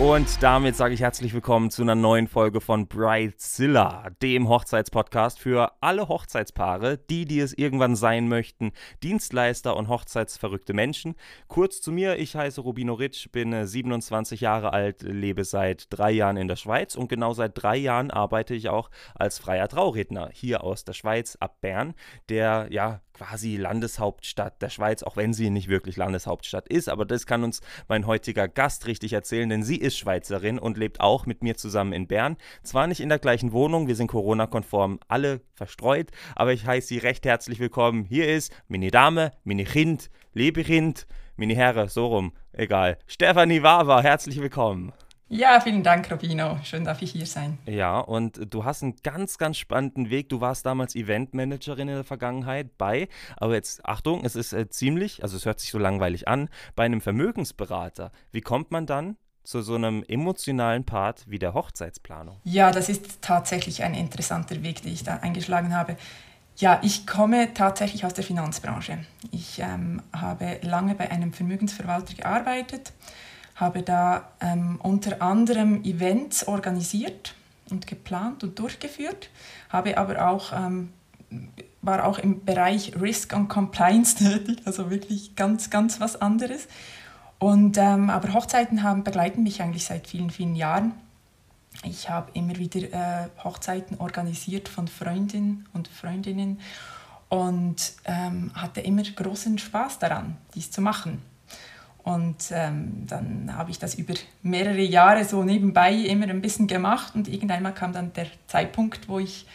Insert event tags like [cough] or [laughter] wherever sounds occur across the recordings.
Und damit sage ich herzlich willkommen zu einer neuen Folge von Bridezilla, dem Hochzeitspodcast für alle Hochzeitspaare, die, die es irgendwann sein möchten, Dienstleister und hochzeitsverrückte Menschen. Kurz zu mir, ich heiße Rubino Ritsch, bin 27 Jahre alt, lebe seit drei Jahren in der Schweiz und genau seit drei Jahren arbeite ich auch als freier Trauredner hier aus der Schweiz ab Bern, der ja quasi Landeshauptstadt der Schweiz, auch wenn sie nicht wirklich Landeshauptstadt ist. Aber das kann uns mein heutiger Gast richtig erzählen, denn sie ist Schweizerin und lebt auch mit mir zusammen in Bern. Zwar nicht in der gleichen Wohnung, wir sind Corona-konform alle verstreut, aber ich heiße sie recht herzlich willkommen. Hier ist meine Dame, meine Kind, liebe Kind, meine Herren, so rum, egal. Stefanie Wawa, herzlich willkommen. Ja, vielen Dank, Robino. Schön, darf ich hier sein. Ja, und du hast einen ganz, ganz spannenden Weg. Du warst damals Eventmanagerin in der Vergangenheit bei, aber jetzt Achtung, es ist äh, ziemlich, also es hört sich so langweilig an, bei einem Vermögensberater. Wie kommt man dann zu so einem emotionalen Part wie der Hochzeitsplanung? Ja, das ist tatsächlich ein interessanter Weg, den ich da eingeschlagen habe. Ja, ich komme tatsächlich aus der Finanzbranche. Ich ähm, habe lange bei einem Vermögensverwalter gearbeitet habe da ähm, unter anderem Events organisiert und geplant und durchgeführt, habe aber auch, ähm, war auch im Bereich Risk und Compliance [laughs] tätig, also wirklich ganz, ganz was anderes. Und, ähm, aber Hochzeiten haben, begleiten mich eigentlich seit vielen, vielen Jahren. Ich habe immer wieder äh, Hochzeiten organisiert von Freundinnen und Freundinnen und ähm, hatte immer großen Spaß daran, dies zu machen. Und ähm, dann habe ich das über mehrere Jahre so nebenbei immer ein bisschen gemacht und irgendwann kam dann der Zeitpunkt, wo ich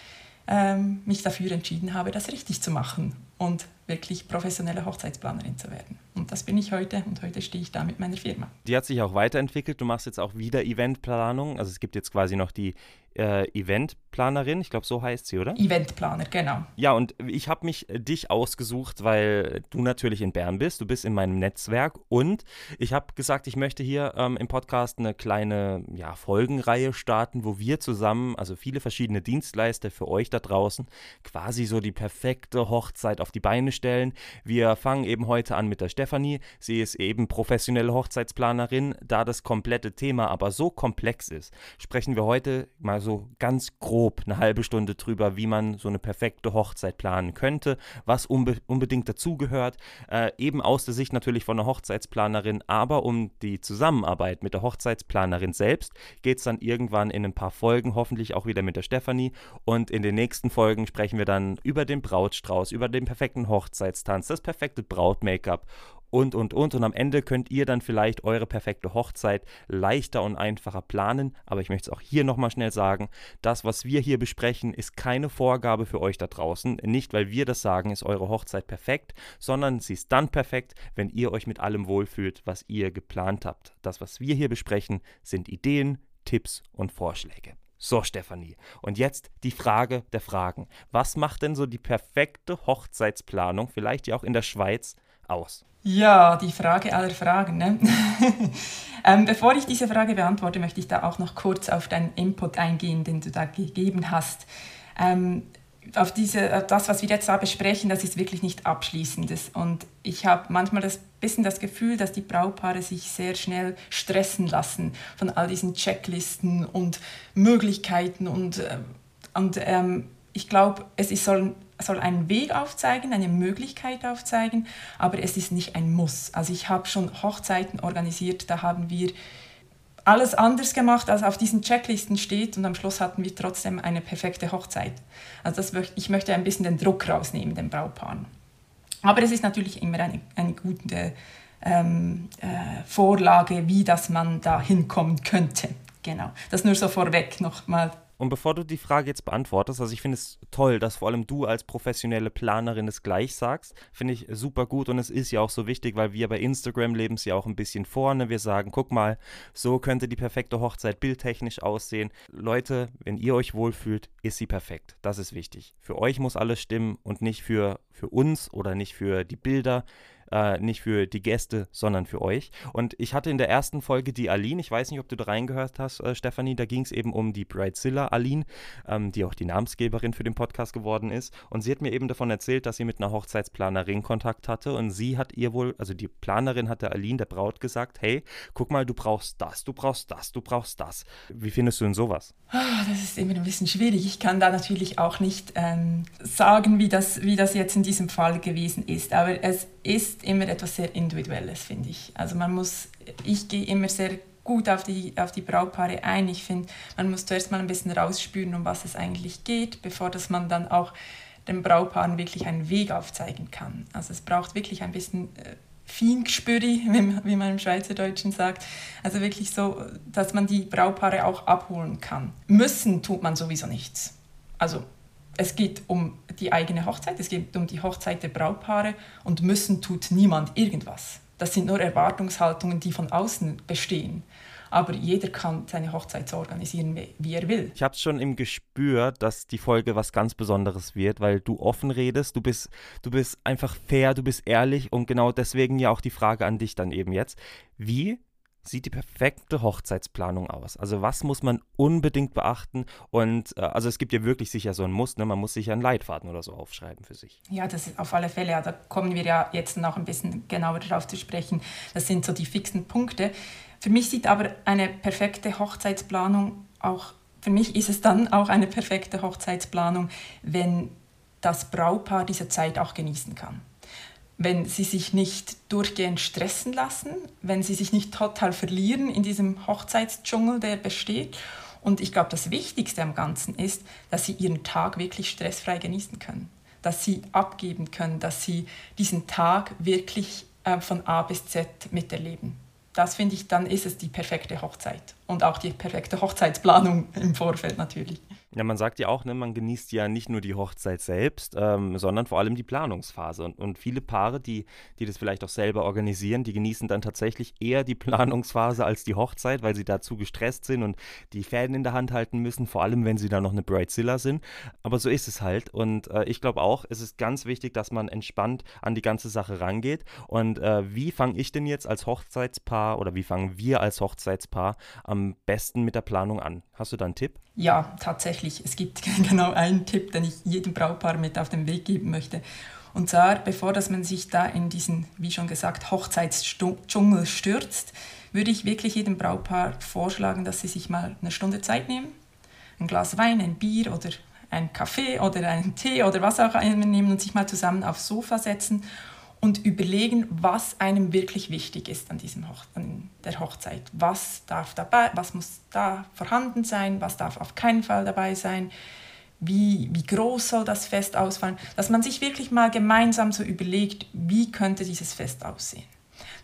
ähm, mich dafür entschieden habe, das richtig zu machen und wirklich professionelle Hochzeitsplanerin zu werden. Und das bin ich heute und heute stehe ich da mit meiner Firma. Die hat sich auch weiterentwickelt. Du machst jetzt auch wieder Eventplanung. Also es gibt jetzt quasi noch die äh, Eventplanerin, ich glaube, so heißt sie, oder? Eventplaner, genau. Ja, und ich habe mich äh, dich ausgesucht, weil du natürlich in Bern bist, du bist in meinem Netzwerk und ich habe gesagt, ich möchte hier ähm, im Podcast eine kleine ja, Folgenreihe starten, wo wir zusammen, also viele verschiedene Dienstleister für euch da draußen, quasi so die perfekte Hochzeit auf die Beine stellen. Wir fangen eben heute an mit der Stefanie. Sie ist eben professionelle Hochzeitsplanerin. Da das komplette Thema aber so komplex ist, sprechen wir heute mal so ganz grob eine halbe Stunde drüber, wie man so eine perfekte Hochzeit planen könnte, was unbe unbedingt dazugehört. Äh, eben aus der Sicht natürlich von einer Hochzeitsplanerin, aber um die Zusammenarbeit mit der Hochzeitsplanerin selbst geht es dann irgendwann in ein paar Folgen, hoffentlich auch wieder mit der Stefanie. Und in den nächsten Folgen sprechen wir dann über den Brautstrauß, über den perfekten Hochzeitstanz, das perfekte Brautmake-up und, und, und. Und am Ende könnt ihr dann vielleicht eure perfekte Hochzeit leichter und einfacher planen. Aber ich möchte es auch hier nochmal schnell sagen, das, was wir hier besprechen, ist keine Vorgabe für euch da draußen. Nicht, weil wir das sagen, ist eure Hochzeit perfekt, sondern sie ist dann perfekt, wenn ihr euch mit allem wohlfühlt, was ihr geplant habt. Das, was wir hier besprechen, sind Ideen, Tipps und Vorschläge. So, Stefanie. Und jetzt die Frage der Fragen. Was macht denn so die perfekte Hochzeitsplanung, vielleicht ja auch in der Schweiz, aus? Ja, die Frage aller Fragen. Ne? [laughs] ähm, bevor ich diese Frage beantworte, möchte ich da auch noch kurz auf deinen Input eingehen, den du da gegeben hast. Ähm, auf, diese, das, was wir jetzt da besprechen, das ist wirklich nicht abschließendes. Und ich habe manchmal ein bisschen das Gefühl, dass die Braupaare sich sehr schnell stressen lassen von all diesen Checklisten und Möglichkeiten. Und, äh, und ähm, ich glaube, es ist, soll soll einen Weg aufzeigen, eine Möglichkeit aufzeigen, aber es ist nicht ein Muss. Also ich habe schon Hochzeiten organisiert, da haben wir alles anders gemacht, als auf diesen Checklisten steht und am Schluss hatten wir trotzdem eine perfekte Hochzeit. Also das, ich möchte ein bisschen den Druck rausnehmen, den Braupaaren. Aber es ist natürlich immer eine, eine gute ähm, äh, Vorlage, wie das man da hinkommen könnte. Genau, das nur so vorweg nochmal Und bevor du die Frage jetzt beantwortest, also ich finde es toll, dass vor allem du als professionelle Planerin es gleich sagst, finde ich super gut und es ist ja auch so wichtig, weil wir bei Instagram leben es ja auch ein bisschen vorne. Wir sagen, guck mal, so könnte die perfekte Hochzeit bildtechnisch aussehen. Leute, wenn ihr euch wohlfühlt, ist sie perfekt. Das ist wichtig. Für euch muss alles stimmen und nicht für, für uns oder nicht für die Bilder äh, nicht für die Gäste, sondern für euch. Und ich hatte in der ersten Folge die Aline, ich weiß nicht, ob du da reingehört hast, äh, Stefanie, da ging es eben um die Bridezilla Aline, ähm, die auch die Namensgeberin für den Podcast geworden ist. Und sie hat mir eben davon erzählt, dass sie mit einer Hochzeitsplanerin Kontakt hatte und sie hat ihr wohl, also die Planerin hatte Aline, der Braut, gesagt, hey, guck mal, du brauchst das, du brauchst das, du brauchst das. Wie findest du denn sowas? Ah, das ist immer ein bisschen schwierig. Ich kann da natürlich auch nicht ähm, sagen, wie das, wie das jetzt in diesem Fall gewesen ist. Aber es ist immer etwas sehr Individuelles, finde ich. Also man muss, ich gehe immer sehr gut auf die, auf die Brautpaare ein. Ich finde, man muss zuerst mal ein bisschen rausspüren, um was es eigentlich geht, bevor dass man dann auch den Brautpaaren wirklich einen Weg aufzeigen kann. Also es braucht wirklich ein bisschen äh, Feingespüri, [laughs] wie man im Schweizerdeutschen sagt. Also wirklich so, dass man die Brautpaare auch abholen kann. Müssen tut man sowieso nichts. Also es geht um die eigene Hochzeit, es geht um die Hochzeit der Brautpaare und müssen tut niemand irgendwas. Das sind nur Erwartungshaltungen, die von außen bestehen. Aber jeder kann seine Hochzeit so organisieren, wie er will. Ich habe es schon im Gespür, dass die Folge was ganz Besonderes wird, weil du offen redest, du bist, du bist einfach fair, du bist ehrlich und genau deswegen ja auch die Frage an dich dann eben jetzt. Wie sieht die perfekte Hochzeitsplanung aus? Also was muss man unbedingt beachten? Und äh, also es gibt ja wirklich sicher so ein Muss, ne? man muss sich einen Leitfaden oder so aufschreiben für sich. Ja, das ist auf alle Fälle, ja, da kommen wir ja jetzt noch ein bisschen genauer darauf zu sprechen. Das sind so die fixen Punkte. Für mich sieht aber eine perfekte Hochzeitsplanung auch, für mich ist es dann auch eine perfekte Hochzeitsplanung, wenn das Braupaar diese Zeit auch genießen kann wenn sie sich nicht durchgehend stressen lassen, wenn sie sich nicht total verlieren in diesem Hochzeitsdschungel, der besteht. Und ich glaube, das Wichtigste am Ganzen ist, dass sie ihren Tag wirklich stressfrei genießen können, dass sie abgeben können, dass sie diesen Tag wirklich äh, von A bis Z miterleben. Das finde ich, dann ist es die perfekte Hochzeit und auch die perfekte Hochzeitsplanung im Vorfeld natürlich. Ja, man sagt ja auch, ne, man genießt ja nicht nur die Hochzeit selbst, ähm, sondern vor allem die Planungsphase. Und, und viele Paare, die, die das vielleicht auch selber organisieren, die genießen dann tatsächlich eher die [laughs] Planungsphase als die Hochzeit, weil sie dazu gestresst sind und die Fäden in der Hand halten müssen, vor allem wenn sie dann noch eine Bridezilla sind. Aber so ist es halt. Und äh, ich glaube auch, es ist ganz wichtig, dass man entspannt an die ganze Sache rangeht. Und äh, wie fange ich denn jetzt als Hochzeitspaar oder wie fangen wir als Hochzeitspaar am besten mit der Planung an? Hast du da einen Tipp? Ja, tatsächlich. Es gibt [laughs] genau einen Tipp, den ich jedem Brautpaar mit auf den Weg geben möchte. Und zwar, bevor dass man sich da in diesen, wie schon gesagt, Hochzeitsdschungel stürzt, würde ich wirklich jedem Brautpaar vorschlagen, dass sie sich mal eine Stunde Zeit nehmen, ein Glas Wein, ein Bier oder einen Kaffee oder einen Tee oder was auch immer nehmen und sich mal zusammen aufs Sofa setzen und überlegen, was einem wirklich wichtig ist an, diesem Hoch an der Hochzeit. Was darf dabei, was muss da vorhanden sein, was darf auf keinen Fall dabei sein, wie, wie groß soll das Fest ausfallen, dass man sich wirklich mal gemeinsam so überlegt, wie könnte dieses Fest aussehen.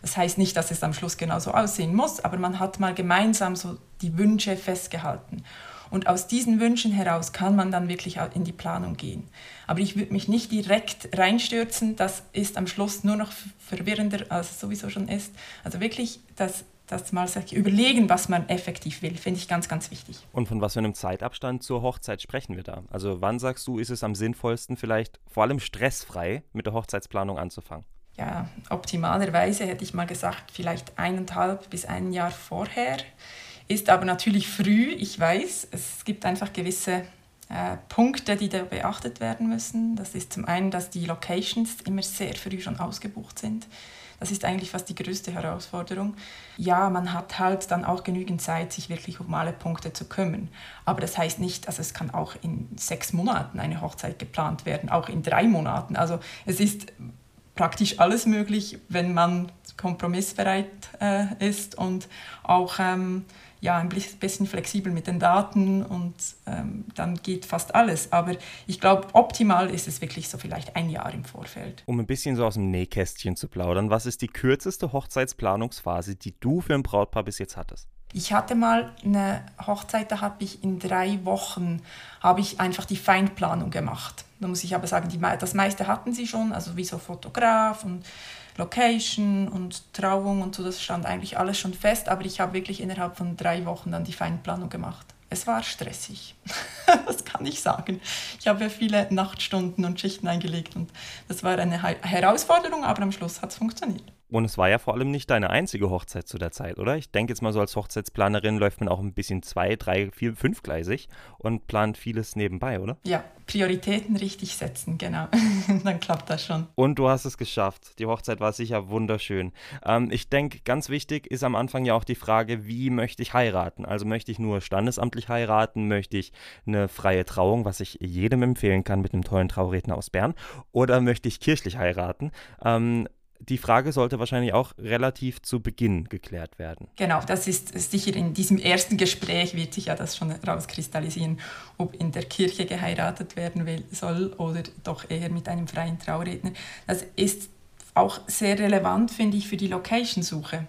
Das heißt nicht, dass es am Schluss genauso aussehen muss, aber man hat mal gemeinsam so die Wünsche festgehalten. Und aus diesen Wünschen heraus kann man dann wirklich in die Planung gehen. Aber ich würde mich nicht direkt reinstürzen, das ist am Schluss nur noch verwirrender, als es sowieso schon ist. Also wirklich das das mal überlegen, was man effektiv will, finde ich ganz, ganz wichtig. Und von was für einem Zeitabstand zur Hochzeit sprechen wir da? Also wann sagst du, ist es am sinnvollsten, vielleicht vor allem stressfrei mit der Hochzeitsplanung anzufangen? Ja, optimalerweise hätte ich mal gesagt, vielleicht eineinhalb bis ein Jahr vorher. Ist aber natürlich früh, ich weiß. Es gibt einfach gewisse äh, Punkte, die da beachtet werden müssen. Das ist zum einen, dass die Locations immer sehr früh schon ausgebucht sind. Das ist eigentlich fast die größte Herausforderung. Ja, man hat halt dann auch genügend Zeit, sich wirklich um alle Punkte zu kümmern. Aber das heißt nicht, also es kann auch in sechs Monaten eine Hochzeit geplant werden, auch in drei Monaten. Also es ist praktisch alles möglich, wenn man kompromissbereit äh, ist und auch ähm, ja, ein bisschen flexibel mit den Daten und ähm, dann geht fast alles. Aber ich glaube, optimal ist es wirklich so vielleicht ein Jahr im Vorfeld. Um ein bisschen so aus dem Nähkästchen zu plaudern, was ist die kürzeste Hochzeitsplanungsphase, die du für ein Brautpaar bis jetzt hattest? Ich hatte mal eine Hochzeit, da habe ich in drei Wochen habe ich einfach die Feinplanung gemacht. Da muss ich aber sagen, die, das meiste hatten sie schon, also wie so Fotograf und Location und Trauung und so, das stand eigentlich alles schon fest, aber ich habe wirklich innerhalb von drei Wochen dann die Feinplanung gemacht. Es war stressig, [laughs] das kann ich sagen. Ich habe viele Nachtstunden und Schichten eingelegt und das war eine Herausforderung, aber am Schluss hat es funktioniert. Und es war ja vor allem nicht deine einzige Hochzeit zu der Zeit, oder? Ich denke jetzt mal so als Hochzeitsplanerin läuft man auch ein bisschen zwei, drei, vier, fünfgleisig und plant vieles nebenbei, oder? Ja, Prioritäten richtig setzen, genau. [laughs] Dann klappt das schon. Und du hast es geschafft. Die Hochzeit war sicher wunderschön. Ähm, ich denke, ganz wichtig ist am Anfang ja auch die Frage, wie möchte ich heiraten? Also möchte ich nur standesamtlich heiraten? Möchte ich eine freie Trauung, was ich jedem empfehlen kann mit einem tollen Trauredner aus Bern? Oder möchte ich kirchlich heiraten? Ähm, die Frage sollte wahrscheinlich auch relativ zu Beginn geklärt werden. Genau, das ist sicher in diesem ersten Gespräch wird sich ja das schon rauskristallisieren, ob in der Kirche geheiratet werden will, soll oder doch eher mit einem freien Trauredner. Das ist auch sehr relevant, finde ich, für die Location-Suche.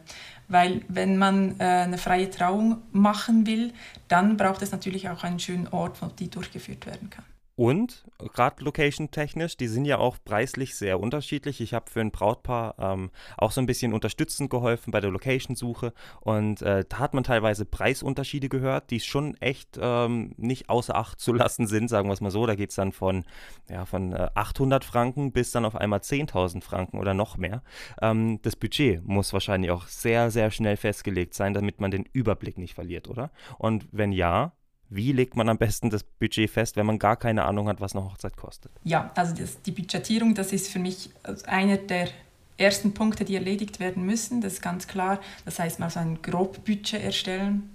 Weil wenn man äh, eine freie Trauung machen will, dann braucht es natürlich auch einen schönen Ort, wo die durchgeführt werden kann. Und gerade location-technisch, die sind ja auch preislich sehr unterschiedlich. Ich habe für ein Brautpaar ähm, auch so ein bisschen unterstützend geholfen bei der Location-Suche und äh, da hat man teilweise Preisunterschiede gehört, die schon echt ähm, nicht außer Acht zu lassen sind, sagen wir es mal so. Da geht es dann von, ja, von äh, 800 Franken bis dann auf einmal 10.000 Franken oder noch mehr. Ähm, das Budget muss wahrscheinlich auch sehr, sehr schnell festgelegt sein, damit man den Überblick nicht verliert, oder? Und wenn ja, wie legt man am besten das Budget fest, wenn man gar keine Ahnung hat, was eine Hochzeit kostet? Ja, also das, die Budgetierung, das ist für mich einer der ersten Punkte, die erledigt werden müssen. Das ist ganz klar. Das heißt, mal so ein Grobbudget erstellen.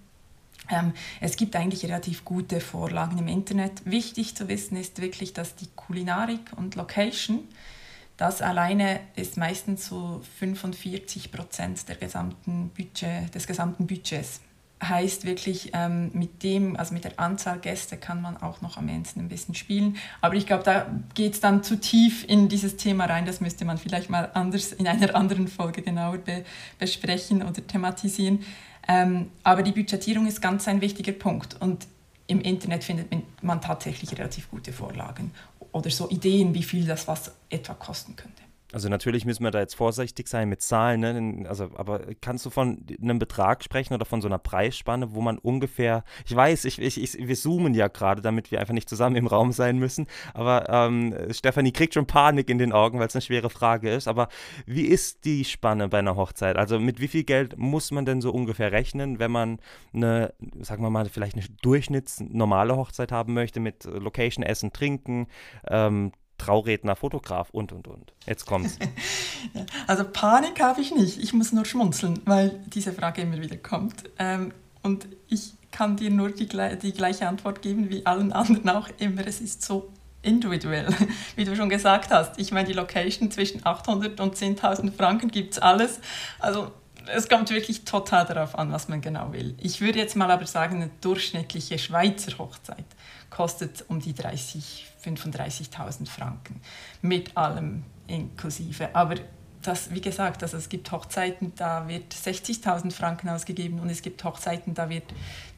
Ähm, es gibt eigentlich relativ gute Vorlagen im Internet. Wichtig zu wissen ist wirklich, dass die Kulinarik und Location, das alleine ist meistens so 45 Prozent der gesamten Budget, des gesamten Budgets heißt wirklich, ähm, mit dem, also mit der Anzahl Gäste kann man auch noch am Ende ein bisschen spielen. Aber ich glaube, da geht es dann zu tief in dieses Thema rein. Das müsste man vielleicht mal anders in einer anderen Folge genauer be besprechen oder thematisieren. Ähm, aber die Budgetierung ist ganz ein wichtiger Punkt. Und im Internet findet man tatsächlich relativ gute Vorlagen oder so Ideen, wie viel das was etwa kosten könnte. Also natürlich müssen wir da jetzt vorsichtig sein mit Zahlen, ne? Also, aber kannst du von einem Betrag sprechen oder von so einer Preisspanne, wo man ungefähr, ich weiß, ich, ich, ich wir zoomen ja gerade, damit wir einfach nicht zusammen im Raum sein müssen, aber ähm, Stefanie kriegt schon Panik in den Augen, weil es eine schwere Frage ist, aber wie ist die Spanne bei einer Hochzeit? Also mit wie viel Geld muss man denn so ungefähr rechnen, wenn man eine, sagen wir mal, vielleicht eine durchschnittsnormale Hochzeit haben möchte mit Location, Essen, Trinken, ähm, Trauredner, Fotograf und, und, und. Jetzt kommt's. [laughs] also Panik habe ich nicht. Ich muss nur schmunzeln, weil diese Frage immer wieder kommt. Ähm, und ich kann dir nur die, die gleiche Antwort geben wie allen anderen auch immer. Es ist so individuell, [laughs] wie du schon gesagt hast. Ich meine, die Location zwischen 800 und 10.000 Franken gibt es alles. Also es kommt wirklich total darauf an, was man genau will. Ich würde jetzt mal aber sagen, eine durchschnittliche Schweizer Hochzeit kostet um die 30, 35.000 Franken mit allem inklusive. Aber das, wie gesagt, also es gibt Hochzeiten, da wird 60.000 Franken ausgegeben und es gibt Hochzeiten, da wird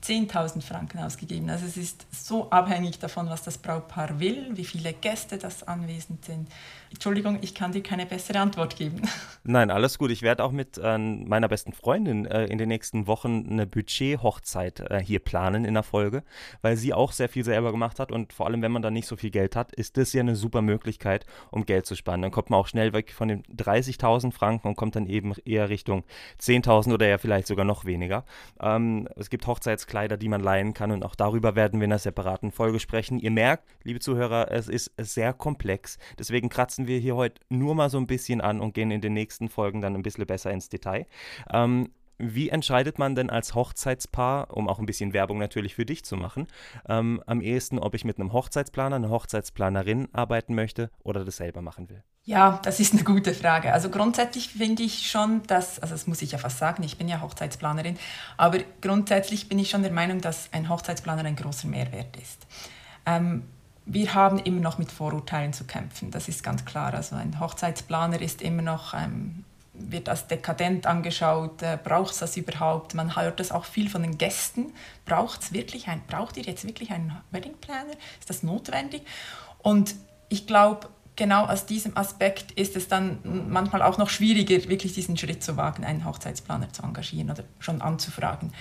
10.000 Franken ausgegeben. Also es ist so abhängig davon, was das Brautpaar will, wie viele Gäste das anwesend sind. Entschuldigung, ich kann dir keine bessere Antwort geben. [laughs] Nein, alles gut. Ich werde auch mit äh, meiner besten Freundin äh, in den nächsten Wochen eine Budget-Hochzeit äh, hier planen in der Folge, weil sie auch sehr viel selber gemacht hat und vor allem, wenn man dann nicht so viel Geld hat, ist das ja eine super Möglichkeit, um Geld zu sparen. Dann kommt man auch schnell weg von den 30.000 Franken und kommt dann eben eher Richtung 10.000 oder ja vielleicht sogar noch weniger. Ähm, es gibt Hochzeitskleider, die man leihen kann und auch darüber werden wir in einer separaten Folge sprechen. Ihr merkt, liebe Zuhörer, es ist sehr komplex. Deswegen kratzen kratzen wir hier heute nur mal so ein bisschen an und gehen in den nächsten Folgen dann ein bisschen besser ins Detail. Ähm, wie entscheidet man denn als Hochzeitspaar, um auch ein bisschen Werbung natürlich für dich zu machen, ähm, am ehesten, ob ich mit einem Hochzeitsplaner, einer Hochzeitsplanerin arbeiten möchte oder das selber machen will? Ja, das ist eine gute Frage. Also grundsätzlich finde ich schon, dass, also das muss ich ja fast sagen, ich bin ja Hochzeitsplanerin, aber grundsätzlich bin ich schon der Meinung, dass ein Hochzeitsplaner ein großer Mehrwert ist. Ähm, wir haben immer noch mit Vorurteilen zu kämpfen, das ist ganz klar. Also ein Hochzeitsplaner ist immer noch ähm, wird als dekadent angeschaut, äh, braucht es das überhaupt? Man hört das auch viel von den Gästen. Braucht wirklich ein, braucht ihr jetzt wirklich einen Wedding Planner? Ist das notwendig? Und ich glaube, genau aus diesem Aspekt ist es dann manchmal auch noch schwieriger, wirklich diesen Schritt zu wagen, einen Hochzeitsplaner zu engagieren oder schon anzufragen.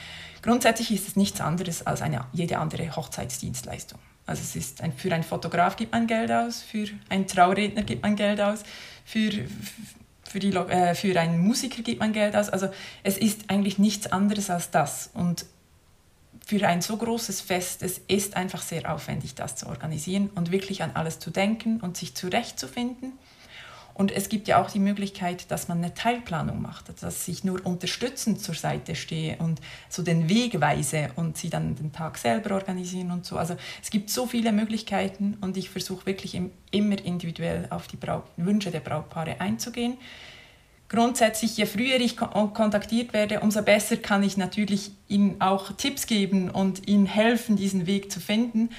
Grundsätzlich ist es nichts anderes als eine, jede andere Hochzeitsdienstleistung. Also es ist ein, für einen Fotograf gibt man Geld aus, für einen Trauredner gibt man Geld aus, für, für, die, äh, für einen Musiker gibt man Geld aus. Also es ist eigentlich nichts anderes als das. Und für ein so großes Fest, es ist einfach sehr aufwendig, das zu organisieren und wirklich an alles zu denken und sich zurechtzufinden. Und es gibt ja auch die Möglichkeit, dass man eine Teilplanung macht, dass ich nur unterstützend zur Seite stehe und so den Weg weise und sie dann den Tag selber organisieren und so. Also es gibt so viele Möglichkeiten und ich versuche wirklich immer individuell auf die Braut Wünsche der Brautpaare einzugehen. Grundsätzlich, je früher ich kontaktiert werde, umso besser kann ich natürlich ihnen auch Tipps geben und ihnen helfen, diesen Weg zu finden.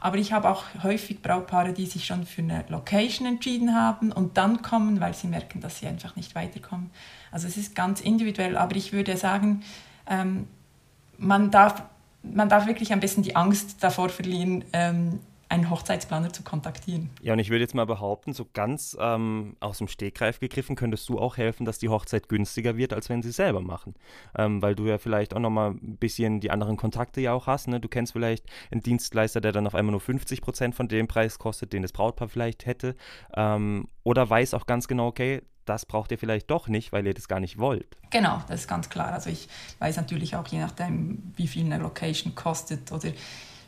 Aber ich habe auch häufig Brautpaare, die sich schon für eine Location entschieden haben und dann kommen, weil sie merken, dass sie einfach nicht weiterkommen. Also es ist ganz individuell, aber ich würde sagen, ähm, man, darf, man darf wirklich ein bisschen die Angst davor verlieren, ähm, einen Hochzeitsplaner zu kontaktieren. Ja, und ich würde jetzt mal behaupten, so ganz ähm, aus dem Stegreif gegriffen, könntest du auch helfen, dass die Hochzeit günstiger wird, als wenn sie selber machen. Ähm, weil du ja vielleicht auch nochmal ein bisschen die anderen Kontakte ja auch hast. Ne? Du kennst vielleicht einen Dienstleister, der dann auf einmal nur 50 Prozent von dem Preis kostet, den das Brautpaar vielleicht hätte. Ähm, oder weiß auch ganz genau, okay, das braucht ihr vielleicht doch nicht, weil ihr das gar nicht wollt. Genau, das ist ganz klar. Also ich weiß natürlich auch, je nachdem, wie viel eine Location kostet oder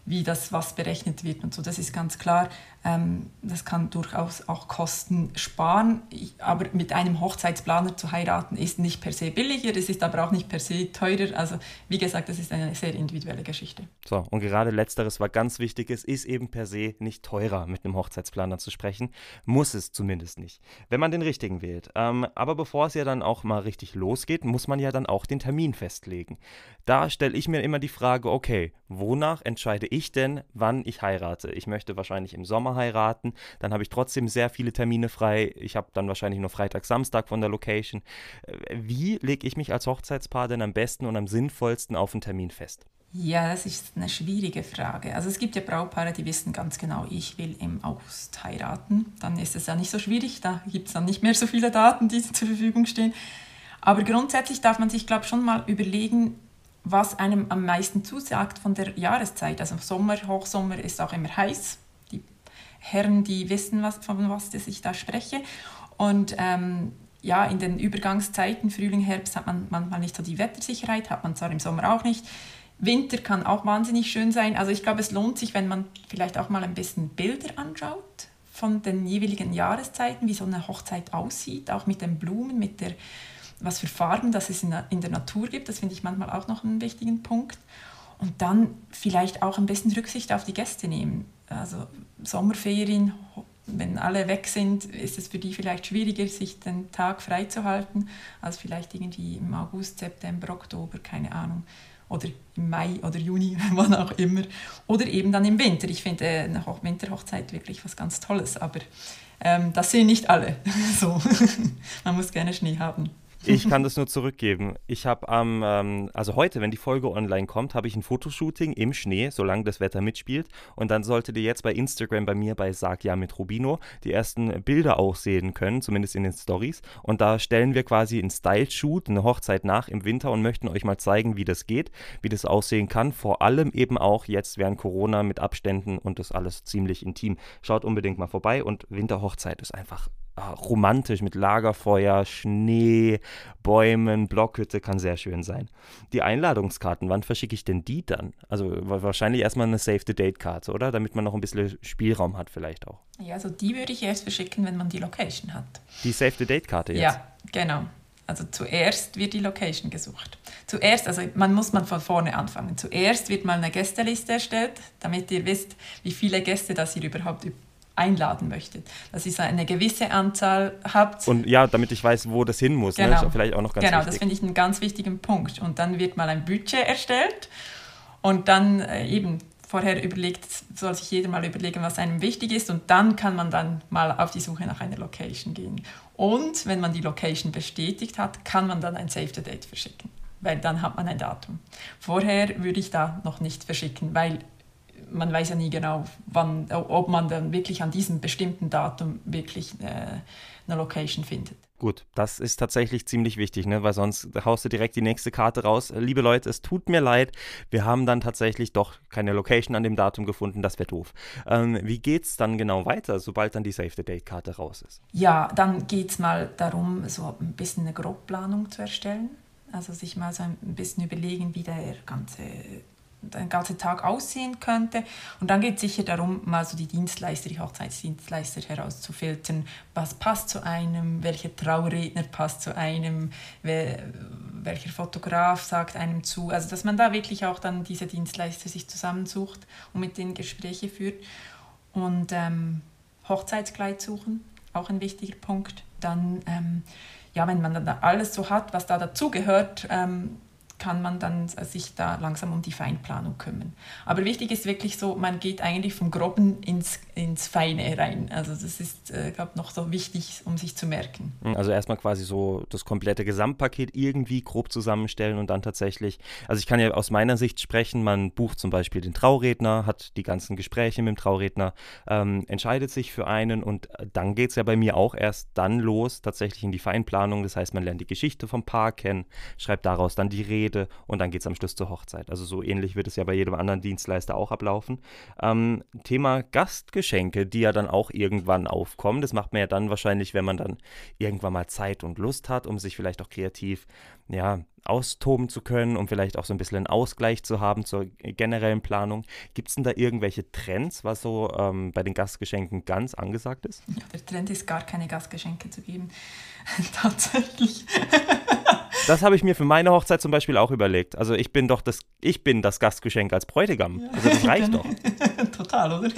wie das was berechnet wird und so. Das ist ganz klar. Ähm, das kann durchaus auch Kosten sparen. Ich, aber mit einem Hochzeitsplaner zu heiraten ist nicht per se billiger, es ist aber auch nicht per se teurer. Also wie gesagt, das ist eine sehr individuelle Geschichte. So, und gerade letzteres war ganz wichtig. Es ist eben per se nicht teurer, mit einem Hochzeitsplaner zu sprechen. Muss es zumindest nicht, wenn man den richtigen wählt. Ähm, aber bevor es ja dann auch mal richtig losgeht, muss man ja dann auch den Termin festlegen. Da stelle ich mir immer die Frage, okay, wonach entscheide ich denn, wann ich heirate? Ich möchte wahrscheinlich im Sommer heiraten, dann habe ich trotzdem sehr viele Termine frei. Ich habe dann wahrscheinlich nur Freitag, Samstag von der Location. Äh, wie lege ich mich als Hochzeitspaar denn am besten und am sinnvollsten auf einen Termin fest? Ja, das ist eine schwierige Frage. Also es gibt ja Brautpaare, die wissen ganz genau, ich will im August heiraten. Dann ist es ja nicht so schwierig, da gibt es dann nicht mehr so viele Daten, die [laughs] zur Verfügung stehen. Aber grundsätzlich darf man sich, glaube ich, schon mal überlegen, was einem am meisten zusagt von der Jahreszeit. Also Sommer, Hochsommer ist auch immer heiß. Die Herren, die wissen, was, von was ich da spreche. Und ähm, ja, in den Übergangszeiten, Frühling, Herbst, hat man manchmal nicht so die Wettersicherheit, hat man zwar im Sommer auch nicht. Winter kann auch wahnsinnig schön sein. Also ich glaube, es lohnt sich, wenn man vielleicht auch mal ein bisschen Bilder anschaut von den jeweiligen Jahreszeiten, wie so eine Hochzeit aussieht, auch mit den Blumen, mit der was für Farben das es in der, Natur gibt. Das finde ich manchmal auch noch einen wichtigen Punkt. Und dann vielleicht auch ein bisschen Rücksicht auf die Gäste nehmen. Also Sommerferien, wenn alle weg sind, ist es für die vielleicht schwieriger, sich den Tag freizuhalten, als vielleicht irgendwie im August, September, Oktober, keine Ahnung. Oder im Mai oder Juni, [laughs] wann auch immer. Oder eben dann im Winter. Ich finde eine Winterhochzeit wirklich was ganz Tolles, aber ähm, das sehen nicht alle. [laughs] so. Man muss gerne Schnee haben. Ich kann das nur zurückgeben. Ich habe am, ähm, also heute, wenn die Folge online kommt, habe ich ein Fotoshooting im Schnee, solange das Wetter mitspielt. Und dann solltet ihr jetzt bei Instagram bei mir bei Sag ja mit Rubino die ersten Bilder auch sehen können, zumindest in den Stories. Und da stellen wir quasi einen Style-Shoot, eine Hochzeit nach im Winter und möchten euch mal zeigen, wie das geht, wie das aussehen kann. Vor allem eben auch jetzt während Corona mit Abständen und das alles ziemlich intim. Schaut unbedingt mal vorbei und Winterhochzeit ist einfach romantisch mit Lagerfeuer, Schnee, Bäumen, Blockhütte kann sehr schön sein. Die Einladungskarten, wann verschicke ich denn die dann? Also wahrscheinlich erstmal eine Save-the-Date-Karte, oder? Damit man noch ein bisschen Spielraum hat vielleicht auch. Ja, also die würde ich erst verschicken, wenn man die Location hat. Die Save-the-Date-Karte jetzt? Ja, genau. Also zuerst wird die Location gesucht. Zuerst, also man muss man von vorne anfangen. Zuerst wird mal eine Gästeliste erstellt, damit ihr wisst, wie viele Gäste das ihr überhaupt einladen möchtet. Dass ihr eine gewisse Anzahl habt. Und ja, damit ich weiß, wo das hin muss. Ne? Genau, ne? vielleicht auch noch ganz genau wichtig. das finde ich einen ganz wichtigen Punkt. Und dann wird mal ein Budget erstellt und dann äh, eben vorher überlegt, soll sich jeder mal überlegen, was einem wichtig ist und dann kann man dann mal auf die Suche nach einer Location gehen. Und wenn man die Location bestätigt hat, kann man dann ein Save the Date verschicken, weil dann hat man ein Datum. Vorher würde ich da noch nicht verschicken, weil man weiß ja nie genau, wann, ob man dann wirklich an diesem bestimmten Datum wirklich äh, eine Location findet. Gut, das ist tatsächlich ziemlich wichtig, ne? weil sonst haust du direkt die nächste Karte raus. Liebe Leute, es tut mir leid, wir haben dann tatsächlich doch keine Location an dem Datum gefunden, das wäre doof. Ähm, wie geht es dann genau weiter, sobald dann die Save the Date-Karte raus ist? Ja, dann geht es mal darum, so ein bisschen eine Grobplanung zu erstellen. Also sich mal so ein bisschen überlegen, wie der ganze den ganzen Tag aussehen könnte. Und dann geht es sicher darum, mal so die Dienstleister, die Hochzeitsdienstleister herauszufiltern. Was passt zu einem, welcher Trauredner passt zu einem, welcher Fotograf sagt einem zu. Also dass man da wirklich auch dann diese Dienstleister sich zusammensucht und mit denen Gespräche führt. Und ähm, Hochzeitskleid suchen, auch ein wichtiger Punkt. Dann, ähm, ja, wenn man dann alles so hat, was da dazugehört, ähm, kann man dann sich da langsam um die Feinplanung kümmern. Aber wichtig ist wirklich so, man geht eigentlich vom Groben ins, ins Feine rein. Also das ist, äh, glaube noch so wichtig, um sich zu merken. Hm, also erstmal quasi so das komplette Gesamtpaket irgendwie grob zusammenstellen und dann tatsächlich, also ich kann ja aus meiner Sicht sprechen, man bucht zum Beispiel den Trauredner, hat die ganzen Gespräche mit dem Trauredner, ähm, entscheidet sich für einen und dann geht es ja bei mir auch erst dann los, tatsächlich in die Feinplanung. Das heißt, man lernt die Geschichte vom Paar kennen, schreibt daraus dann die Rede, Rede und dann geht es am Schluss zur Hochzeit. Also so ähnlich wird es ja bei jedem anderen Dienstleister auch ablaufen. Ähm, Thema Gastgeschenke, die ja dann auch irgendwann aufkommen. Das macht man ja dann wahrscheinlich, wenn man dann irgendwann mal Zeit und Lust hat, um sich vielleicht auch kreativ ja, austoben zu können, um vielleicht auch so ein bisschen einen Ausgleich zu haben zur generellen Planung. Gibt es denn da irgendwelche Trends, was so ähm, bei den Gastgeschenken ganz angesagt ist? Ja, der Trend ist gar keine Gastgeschenke zu geben. [laughs] Tatsächlich. [laughs] Das habe ich mir für meine Hochzeit zum Beispiel auch überlegt. Also ich bin doch das, ich bin das Gastgeschenk als Bräutigam. Also das reicht doch. [laughs] Total, oder?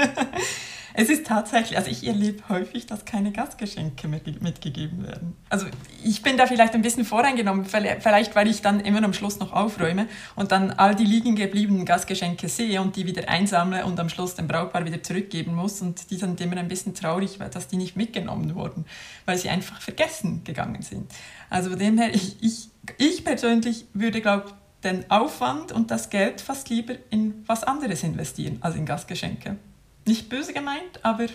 Es ist tatsächlich, also ich erlebe häufig, dass keine Gastgeschenke mit, mitgegeben werden. Also ich bin da vielleicht ein bisschen voreingenommen, vielleicht weil ich dann immer am Schluss noch aufräume und dann all die liegen gebliebenen Gastgeschenke sehe und die wieder einsammle und am Schluss dem Brautpaar wieder zurückgeben muss und die sind immer ein bisschen traurig, dass die nicht mitgenommen wurden, weil sie einfach vergessen gegangen sind. Also von dem her, ich, ich, ich persönlich würde, glaube den Aufwand und das Geld fast lieber in was anderes investieren als in Gastgeschenke. Nicht böse gemeint, aber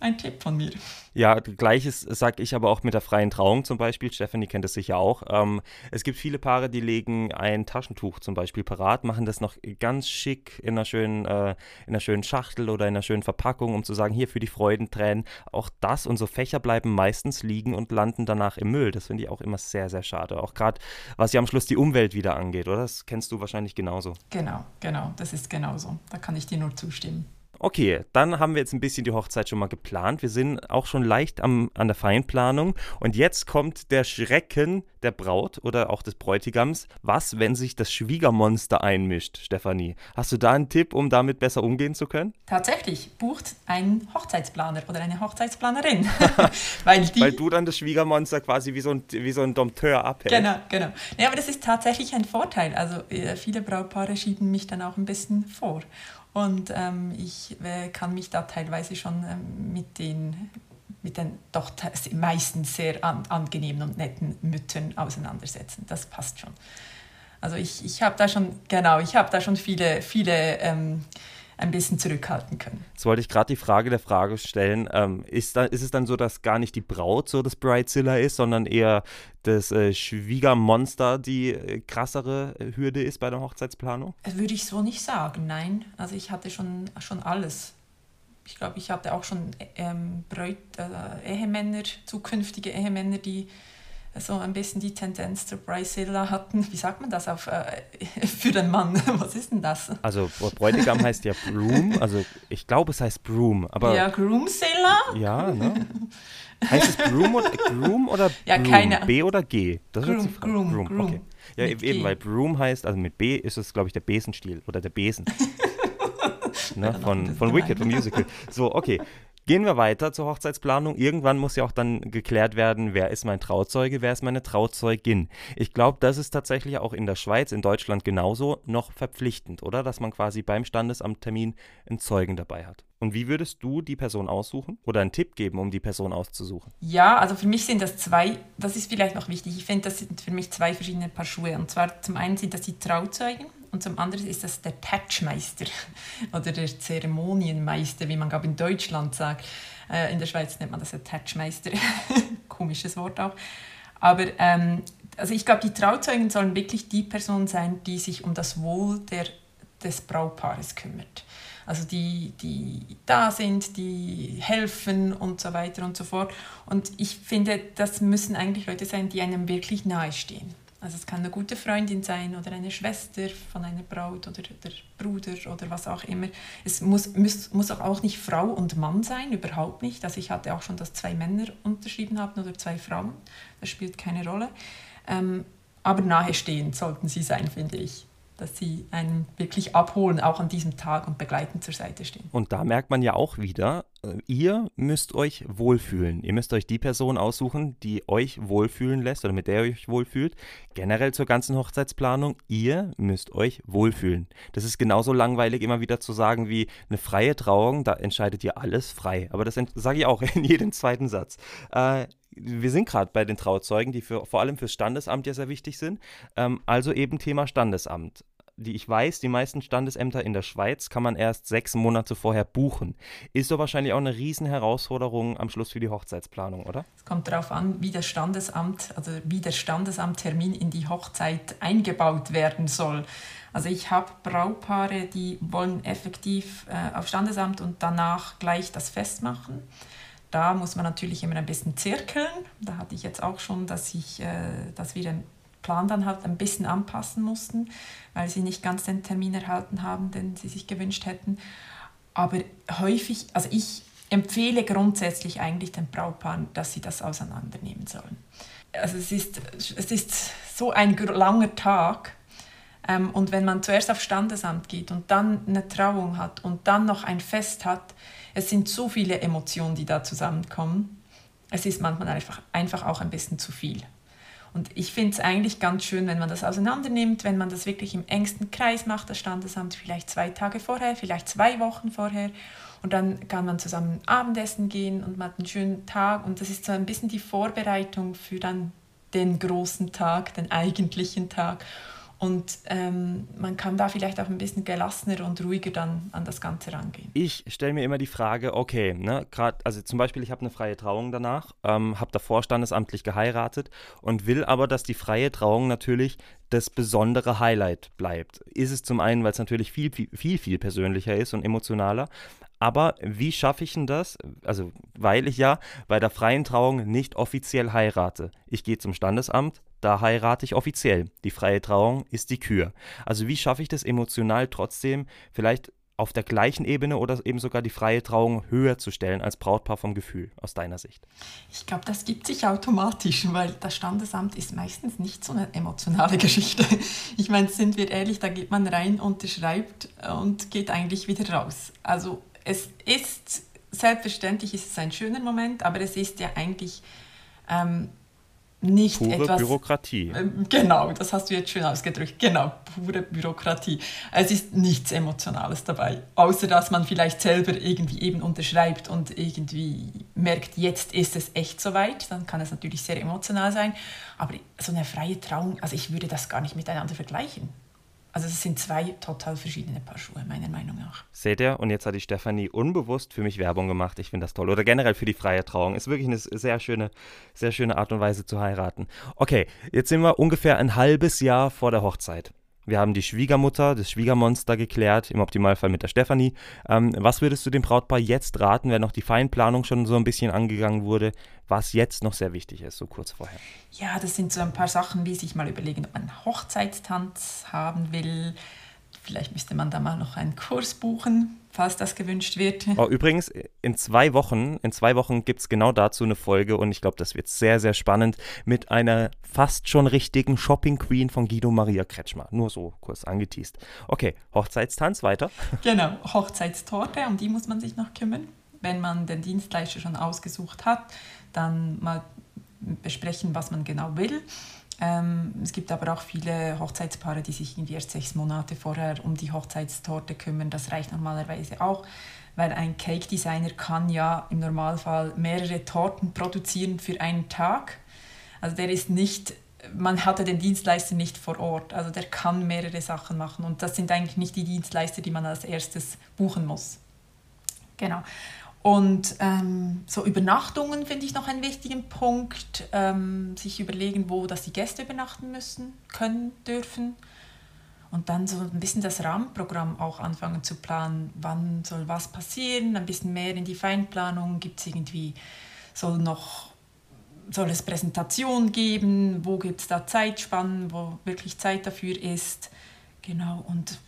ein Tipp von mir. Ja, gleiches sage ich aber auch mit der freien Trauung zum Beispiel. Stephanie kennt das sicher auch. Ähm, es gibt viele Paare, die legen ein Taschentuch zum Beispiel parat, machen das noch ganz schick in einer schönen, äh, in einer schönen Schachtel oder in einer schönen Verpackung, um zu sagen, hier für die Freudentränen. Auch das und so Fächer bleiben meistens liegen und landen danach im Müll. Das finde ich auch immer sehr, sehr schade. Auch gerade, was ja am Schluss die Umwelt wieder angeht, oder? Das kennst du wahrscheinlich genauso. Genau, genau. Das ist genauso. Da kann ich dir nur zustimmen. Okay, dann haben wir jetzt ein bisschen die Hochzeit schon mal geplant. Wir sind auch schon leicht am, an der Feinplanung. Und jetzt kommt der Schrecken der Braut oder auch des Bräutigams. Was, wenn sich das Schwiegermonster einmischt, Stefanie? Hast du da einen Tipp, um damit besser umgehen zu können? Tatsächlich, bucht einen Hochzeitsplaner oder eine Hochzeitsplanerin. [laughs] Weil, die, Weil du dann das Schwiegermonster quasi wie so ein, wie so ein Dompteur abhältst. Genau, genau. Ja, aber das ist tatsächlich ein Vorteil. Also äh, viele Brautpaare schieben mich dann auch ein bisschen vor. Und ähm, ich äh, kann mich da teilweise schon ähm, mit den mit den doch meistens sehr an, angenehmen und netten Müttern auseinandersetzen. Das passt schon. Also ich, ich habe da schon, genau, ich habe da schon viele, viele ähm, ein bisschen zurückhalten können. Jetzt wollte ich gerade die Frage der Frage stellen, ähm, ist, da, ist es dann so, dass gar nicht die Braut so das Bridezilla ist, sondern eher das äh, Schwiegermonster die äh, krassere Hürde ist bei der Hochzeitsplanung? Würde ich so nicht sagen, nein. Also ich hatte schon, schon alles. Ich glaube, ich hatte auch schon ähm, Bräut, äh, Ehemänner, zukünftige Ehemänner, die so ein bisschen die Tendenz zur Bridezilla hatten. Wie sagt man das auf, äh, [laughs] für den Mann? [laughs] Was ist denn das? Also Bräutigam heißt ja Broom, also ich glaube es heißt Broom. Aber ja, Groomzilla? Ja, ne? Heißt es Broom oder, Groom oder ja, Broom? Keine. B oder G? Das Groom, ist Groom, Groom, Groom. Okay. Ja, mit eben, G. weil Broom heißt, also mit B ist es, glaube ich, der Besenstiel oder der Besen. [laughs] ne, von, von Wicked, vom Musical. So, okay. Gehen wir weiter zur Hochzeitsplanung. Irgendwann muss ja auch dann geklärt werden, wer ist mein Trauzeuge, wer ist meine Trauzeugin. Ich glaube, das ist tatsächlich auch in der Schweiz, in Deutschland genauso noch verpflichtend, oder? Dass man quasi beim Standesamttermin einen Zeugen dabei hat. Und wie würdest du die Person aussuchen oder einen Tipp geben, um die Person auszusuchen? Ja, also für mich sind das zwei, das ist vielleicht noch wichtig. Ich finde, das sind für mich zwei verschiedene Paar Schuhe. Und zwar zum einen sind das die Trauzeugen und zum anderen ist das der Tatschmeister [laughs] oder der Zeremonienmeister, wie man glaube in Deutschland sagt. Äh, in der Schweiz nennt man das Tatschmeister. [laughs] Komisches Wort auch. Aber ähm, also ich glaube, die Trauzeugen sollen wirklich die Person sein, die sich um das Wohl der, des Braupaares kümmert. Also die, die da sind, die helfen und so weiter und so fort. Und ich finde, das müssen eigentlich Leute sein, die einem wirklich nahestehen. Also es kann eine gute Freundin sein oder eine Schwester von einer Braut oder der Bruder oder was auch immer. Es muss, muss, muss auch nicht Frau und Mann sein, überhaupt nicht. Also ich hatte auch schon, dass zwei Männer unterschrieben haben oder zwei Frauen. Das spielt keine Rolle. Ähm, aber nahestehend sollten sie sein, finde ich dass sie einen wirklich abholen, auch an diesem Tag und begleitend zur Seite stehen. Und da merkt man ja auch wieder, ihr müsst euch wohlfühlen. Ihr müsst euch die Person aussuchen, die euch wohlfühlen lässt oder mit der ihr euch wohlfühlt. Generell zur ganzen Hochzeitsplanung, ihr müsst euch wohlfühlen. Das ist genauso langweilig immer wieder zu sagen wie eine freie Trauung, da entscheidet ihr alles frei. Aber das sage ich auch [laughs] in jedem zweiten Satz. Äh, wir sind gerade bei den Trauzeugen, die für, vor allem fürs Standesamt ja sehr wichtig sind. Ähm, also eben Thema Standesamt. Die ich weiß, die meisten Standesämter in der Schweiz kann man erst sechs Monate vorher buchen. Ist so wahrscheinlich auch eine Riesenherausforderung am Schluss für die Hochzeitsplanung, oder? Es kommt darauf an, wie das Standesamt, also wie der Standesamttermin in die Hochzeit eingebaut werden soll. Also ich habe Braupaare, die wollen effektiv äh, auf Standesamt und danach gleich das Fest machen. Da muss man natürlich immer ein bisschen zirkeln. Da hatte ich jetzt auch schon, dass, ich, äh, dass wir Plan dann halt ein bisschen anpassen mussten, weil sie nicht ganz den Termin erhalten haben, den sie sich gewünscht hätten. Aber häufig, also ich empfehle grundsätzlich eigentlich den Brautpaaren, dass sie das auseinandernehmen sollen. Also es ist, es ist so ein langer Tag ähm, und wenn man zuerst auf Standesamt geht und dann eine Trauung hat und dann noch ein Fest hat, es sind so viele Emotionen, die da zusammenkommen. Es ist manchmal einfach, einfach auch ein bisschen zu viel. Und ich finde es eigentlich ganz schön, wenn man das auseinandernimmt, wenn man das wirklich im engsten Kreis macht, das Standesamt vielleicht zwei Tage vorher, vielleicht zwei Wochen vorher. Und dann kann man zusammen Abendessen gehen und man hat einen schönen Tag. Und das ist so ein bisschen die Vorbereitung für dann den großen Tag, den eigentlichen Tag. Und ähm, man kann da vielleicht auch ein bisschen gelassener und ruhiger dann an das Ganze rangehen. Ich stelle mir immer die Frage, okay, ne, gerade, also zum Beispiel, ich habe eine freie Trauung danach, ähm, habe davor standesamtlich geheiratet und will aber, dass die freie Trauung natürlich das besondere Highlight bleibt. Ist es zum einen, weil es natürlich viel, viel, viel, viel persönlicher ist und emotionaler, aber wie schaffe ich denn das? Also, weil ich ja bei der freien Trauung nicht offiziell heirate. Ich gehe zum Standesamt, da heirate ich offiziell. Die freie Trauung ist die Kür. Also, wie schaffe ich das emotional trotzdem vielleicht auf der gleichen Ebene oder eben sogar die freie Trauung höher zu stellen als Brautpaar vom Gefühl, aus deiner Sicht? Ich glaube, das gibt sich automatisch, weil das Standesamt ist meistens nicht so eine emotionale [laughs] Geschichte. Ich meine, sind wir ehrlich, da geht man rein, unterschreibt und geht eigentlich wieder raus. Also es ist, selbstverständlich ist es ein schöner Moment, aber es ist ja eigentlich ähm, nicht pure etwas... Bürokratie. Äh, genau, das hast du jetzt schön ausgedrückt. Genau, pure Bürokratie. Es ist nichts Emotionales dabei, außer dass man vielleicht selber irgendwie eben unterschreibt und irgendwie merkt, jetzt ist es echt soweit. Dann kann es natürlich sehr emotional sein. Aber so eine freie Trauung, also ich würde das gar nicht miteinander vergleichen. Also es sind zwei total verschiedene Paar Schuhe, meiner Meinung nach. Seht ihr? Und jetzt hat die Stefanie unbewusst für mich Werbung gemacht. Ich finde das toll. Oder generell für die freie Trauung. Ist wirklich eine sehr schöne, sehr schöne Art und Weise zu heiraten. Okay, jetzt sind wir ungefähr ein halbes Jahr vor der Hochzeit. Wir haben die Schwiegermutter, das Schwiegermonster geklärt, im Optimalfall mit der Stefanie. Ähm, was würdest du dem Brautpaar jetzt raten, wenn noch die Feinplanung schon so ein bisschen angegangen wurde, was jetzt noch sehr wichtig ist, so kurz vorher? Ja, das sind so ein paar Sachen, wie sich mal überlegen, ob man Hochzeitstanz haben will. Vielleicht müsste man da mal noch einen Kurs buchen falls das gewünscht wird. Oh, übrigens, in zwei Wochen, in zwei Wochen gibt es genau dazu eine Folge und ich glaube, das wird sehr, sehr spannend mit einer fast schon richtigen Shopping Queen von Guido Maria Kretschmer. Nur so kurz angeteased. Okay, Hochzeitstanz weiter. [laughs] Genau, Hochzeitstorte, um die muss man sich noch kümmern. wenn man den Dienstleister schon ausgesucht hat, dann mal besprechen, was man genau will. Ähm, es gibt aber auch viele Hochzeitspaare, die sich irgendwie erst sechs Monate vorher um die Hochzeitstorte kümmern. Das reicht normalerweise auch, weil ein Cake Designer kann ja im Normalfall mehrere Torten produzieren für einen Tag. Also der ist nicht, man hatte den Dienstleister nicht vor Ort, also der kann mehrere Sachen machen und das sind eigentlich nicht die Dienstleister, die man als erstes buchen muss. Genau. Und ähm, so Übernachtungen finde ich noch einen wichtigen Punkt. Ähm, sich überlegen, wo dass die Gäste übernachten müssen, können, dürfen. Und dann so ein bisschen das Rahmenprogramm auch anfangen zu planen. Wann soll was passieren? Ein bisschen mehr in die Feinplanung. Gibt es irgendwie, soll noch, soll es Präsentation geben? Wo gibt es da Zeitspannen, wo wirklich Zeit dafür ist? Genau. Und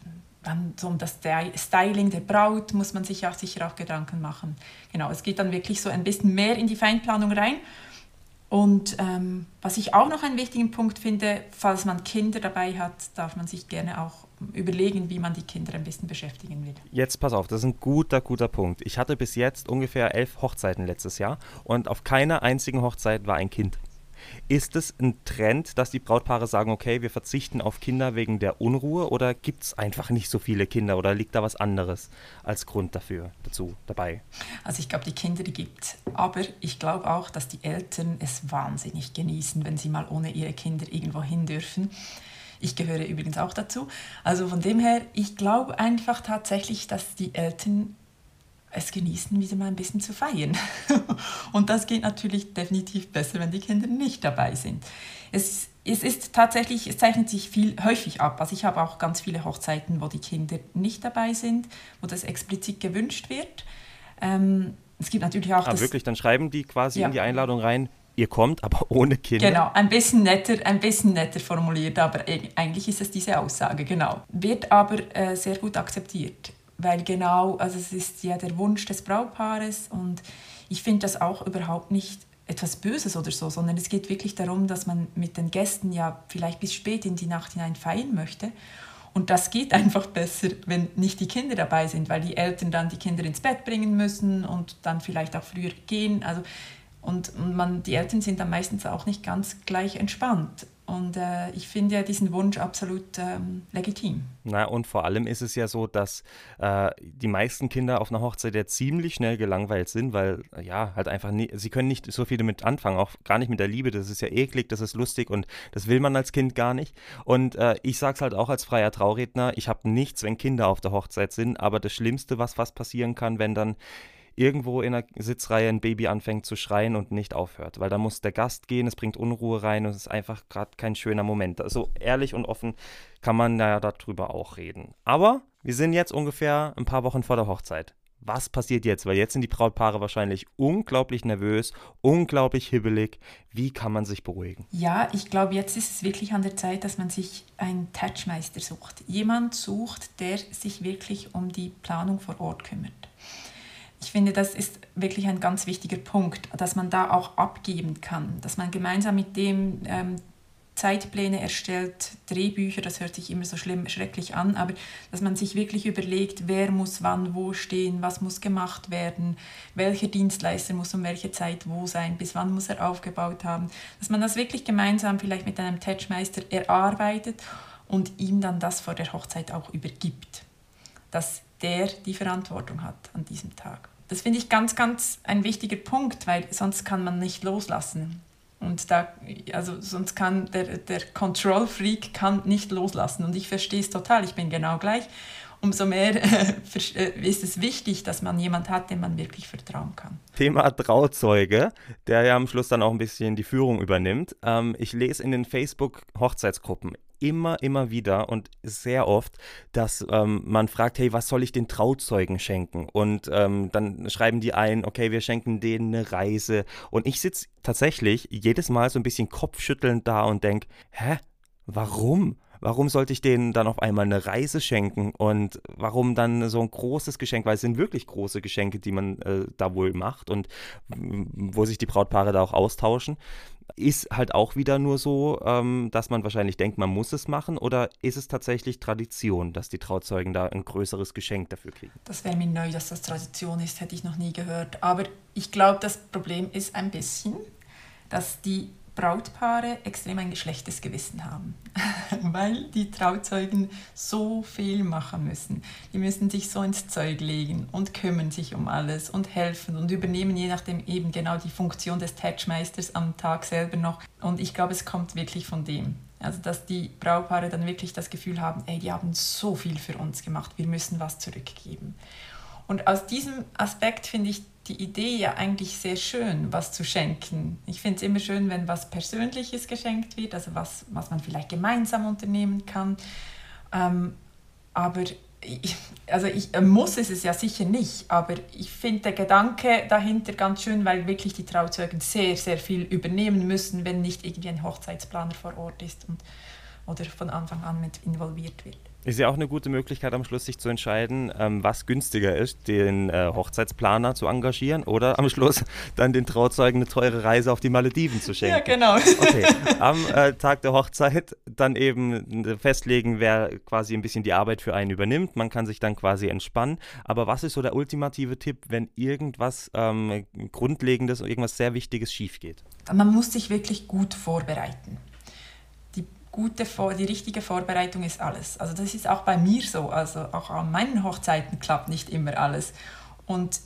dann so um das Styling der Braut muss man sich auch sicher auch Gedanken machen. Genau, es geht dann wirklich so ein bisschen mehr in die Feinplanung rein. Und ähm, was ich auch noch einen wichtigen Punkt finde, falls man Kinder dabei hat, darf man sich gerne auch überlegen, wie man die Kinder ein bisschen beschäftigen will. Jetzt pass auf, das ist ein guter, guter Punkt. Ich hatte bis jetzt ungefähr elf Hochzeiten letztes Jahr und auf keiner einzigen Hochzeit war ein Kind. Ist es ein Trend, dass die Brautpaare sagen, okay, wir verzichten auf Kinder wegen der Unruhe oder gibt es einfach nicht so viele Kinder oder liegt da was anderes als Grund dafür dazu dabei? Also ich glaube, die Kinder, die gibt. Aber ich glaube auch, dass die Eltern es wahnsinnig genießen, wenn sie mal ohne ihre Kinder irgendwo hin dürfen. Ich gehöre übrigens auch dazu. Also von dem her, ich glaube einfach tatsächlich, dass die Eltern es genießen, wieder mal ein bisschen zu feiern. [laughs] Und das geht natürlich definitiv besser, wenn die Kinder nicht dabei sind. Es, es ist tatsächlich, es zeichnet sich viel häufig ab. Also ich habe auch ganz viele Hochzeiten, wo die Kinder nicht dabei sind, wo das explizit gewünscht wird. Ähm, es gibt natürlich auch. Ah, das, wirklich, dann schreiben die quasi ja. in die Einladung rein, ihr kommt, aber ohne Kinder. Genau, ein bisschen netter, ein bisschen netter formuliert, aber eigentlich ist es diese Aussage, genau. Wird aber äh, sehr gut akzeptiert weil genau, also es ist ja der Wunsch des Brautpaares und ich finde das auch überhaupt nicht etwas Böses oder so, sondern es geht wirklich darum, dass man mit den Gästen ja vielleicht bis spät in die Nacht hinein feiern möchte. Und das geht [laughs] einfach besser, wenn nicht die Kinder dabei sind, weil die Eltern dann die Kinder ins Bett bringen müssen und dann vielleicht auch früher gehen. Also, und man, die Eltern sind dann meistens auch nicht ganz gleich entspannt. Und äh, ich finde ja diesen Wunsch absolut ähm, legitim. Na, und vor allem ist es ja so, dass äh, die meisten Kinder auf einer Hochzeit ja ziemlich schnell gelangweilt sind, weil ja, halt einfach nie, sie können nicht so viel damit anfangen, auch gar nicht mit der Liebe. Das ist ja eklig, das ist lustig und das will man als Kind gar nicht. Und äh, ich sage es halt auch als freier Trauredner, ich habe nichts, wenn Kinder auf der Hochzeit sind, aber das Schlimmste, was fast passieren kann, wenn dann irgendwo in der Sitzreihe ein Baby anfängt zu schreien und nicht aufhört. Weil da muss der Gast gehen, es bringt Unruhe rein und es ist einfach gerade kein schöner Moment. Also ehrlich und offen kann man ja darüber auch reden. Aber wir sind jetzt ungefähr ein paar Wochen vor der Hochzeit. Was passiert jetzt? Weil jetzt sind die Brautpaare wahrscheinlich unglaublich nervös, unglaublich hibbelig. Wie kann man sich beruhigen? Ja, ich glaube, jetzt ist es wirklich an der Zeit, dass man sich einen Touchmeister sucht. Jemand sucht, der sich wirklich um die Planung vor Ort kümmert ich finde, das ist wirklich ein ganz wichtiger Punkt, dass man da auch abgeben kann, dass man gemeinsam mit dem ähm, Zeitpläne erstellt, Drehbücher, das hört sich immer so schlimm, schrecklich an, aber dass man sich wirklich überlegt, wer muss wann wo stehen, was muss gemacht werden, welcher Dienstleister muss um welche Zeit wo sein, bis wann muss er aufgebaut haben, dass man das wirklich gemeinsam vielleicht mit einem Touchmeister erarbeitet und ihm dann das vor der Hochzeit auch übergibt, dass der die Verantwortung hat an diesem Tag. Das finde ich ganz, ganz ein wichtiger Punkt, weil sonst kann man nicht loslassen. Und da, also sonst kann der, der Control Freak kann nicht loslassen. Und ich verstehe es total, ich bin genau gleich. Umso mehr [laughs] äh, ist es wichtig, dass man jemanden hat, dem man wirklich vertrauen kann. Thema Trauzeuge, der ja am Schluss dann auch ein bisschen die Führung übernimmt. Ähm, ich lese in den Facebook-Hochzeitsgruppen immer, immer wieder und sehr oft, dass ähm, man fragt, hey, was soll ich den Trauzeugen schenken? Und ähm, dann schreiben die ein, okay, wir schenken denen eine Reise. Und ich sitze tatsächlich jedes Mal so ein bisschen kopfschüttelnd da und denke, hä, warum? Warum sollte ich denen dann auf einmal eine Reise schenken und warum dann so ein großes Geschenk, weil es sind wirklich große Geschenke, die man äh, da wohl macht und wo sich die Brautpaare da auch austauschen. Ist halt auch wieder nur so, ähm, dass man wahrscheinlich denkt, man muss es machen oder ist es tatsächlich Tradition, dass die Trauzeugen da ein größeres Geschenk dafür kriegen? Das wäre mir neu, dass das Tradition ist, hätte ich noch nie gehört. Aber ich glaube, das Problem ist ein bisschen, dass die Brautpaare extrem ein geschlechtes Gewissen haben, [laughs] weil die Trauzeugen so viel machen müssen. Die müssen sich so ins Zeug legen und kümmern sich um alles und helfen und übernehmen je nachdem eben genau die Funktion des Tatchmeisters am Tag selber noch. Und ich glaube, es kommt wirklich von dem. Also, dass die Brautpaare dann wirklich das Gefühl haben, ey, die haben so viel für uns gemacht, wir müssen was zurückgeben. Und aus diesem Aspekt finde ich die Idee ja eigentlich sehr schön, was zu schenken. Ich finde es immer schön, wenn was Persönliches geschenkt wird, also was, was man vielleicht gemeinsam unternehmen kann. Ähm, aber ich, also ich äh, muss es es ja sicher nicht, aber ich finde der Gedanke dahinter ganz schön, weil wirklich die Trauzeugen sehr, sehr viel übernehmen müssen, wenn nicht irgendwie ein Hochzeitsplaner vor Ort ist und, oder von Anfang an mit involviert wird. Ist ja auch eine gute Möglichkeit am Schluss, sich zu entscheiden, ähm, was günstiger ist, den äh, Hochzeitsplaner zu engagieren oder am Schluss dann den Trauzeugen eine teure Reise auf die Malediven zu schenken. Ja, genau. Okay, am äh, Tag der Hochzeit dann eben äh, festlegen, wer quasi ein bisschen die Arbeit für einen übernimmt. Man kann sich dann quasi entspannen. Aber was ist so der ultimative Tipp, wenn irgendwas ähm, Grundlegendes, irgendwas sehr Wichtiges schief geht? Man muss sich wirklich gut vorbereiten gute, die richtige Vorbereitung ist alles. Also das ist auch bei mir so. Also auch an meinen Hochzeiten klappt nicht immer alles. Und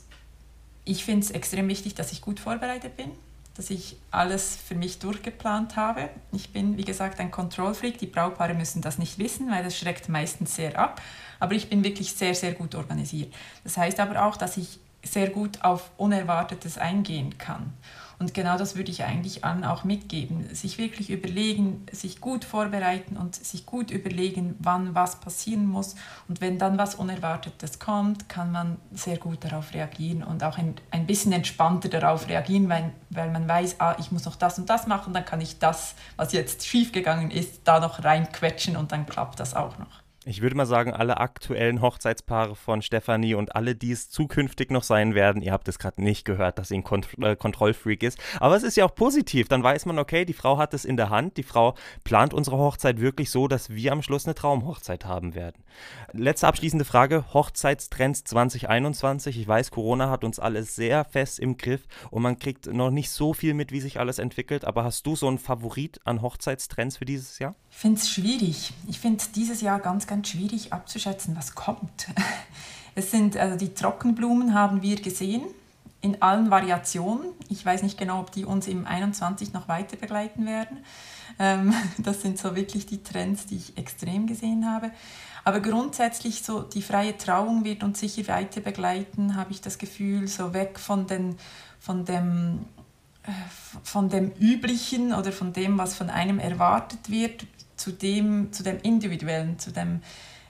ich finde es extrem wichtig, dass ich gut vorbereitet bin, dass ich alles für mich durchgeplant habe. Ich bin, wie gesagt, ein Kontrollfreak. Die Brautpaare müssen das nicht wissen, weil das schreckt meistens sehr ab. Aber ich bin wirklich sehr, sehr gut organisiert. Das heißt aber auch, dass ich sehr gut auf Unerwartetes eingehen kann. Und genau das würde ich eigentlich an auch mitgeben. Sich wirklich überlegen, sich gut vorbereiten und sich gut überlegen, wann was passieren muss. Und wenn dann was Unerwartetes kommt, kann man sehr gut darauf reagieren und auch ein, ein bisschen entspannter darauf reagieren, weil, weil man weiß, ah, ich muss noch das und das machen, dann kann ich das, was jetzt schiefgegangen ist, da noch reinquetschen und dann klappt das auch noch. Ich würde mal sagen, alle aktuellen Hochzeitspaare von Stefanie und alle, die es zukünftig noch sein werden, ihr habt es gerade nicht gehört, dass sie ein Kont äh, Kontrollfreak ist. Aber es ist ja auch positiv. Dann weiß man, okay, die Frau hat es in der Hand. Die Frau plant unsere Hochzeit wirklich so, dass wir am Schluss eine Traumhochzeit haben werden. Letzte abschließende Frage: Hochzeitstrends 2021. Ich weiß, Corona hat uns alle sehr fest im Griff und man kriegt noch nicht so viel mit, wie sich alles entwickelt. Aber hast du so einen Favorit an Hochzeitstrends für dieses Jahr? Ich finde es schwierig. Ich finde dieses Jahr ganz, ganz schwierig abzuschätzen, was kommt. [laughs] Es sind, also die Trockenblumen haben wir gesehen in allen Variationen. Ich weiß nicht genau, ob die uns im 21 noch weiter begleiten werden. Ähm, [laughs] das sind so wirklich die Trends, die ich extrem gesehen habe. Aber grundsätzlich so die freie Trauung wird uns sicher weiter begleiten, habe ich das Gefühl, so weg von, den, von dem äh, von dem Üblichen oder von dem, was von einem erwartet wird, zu dem, zu dem Individuellen, zu dem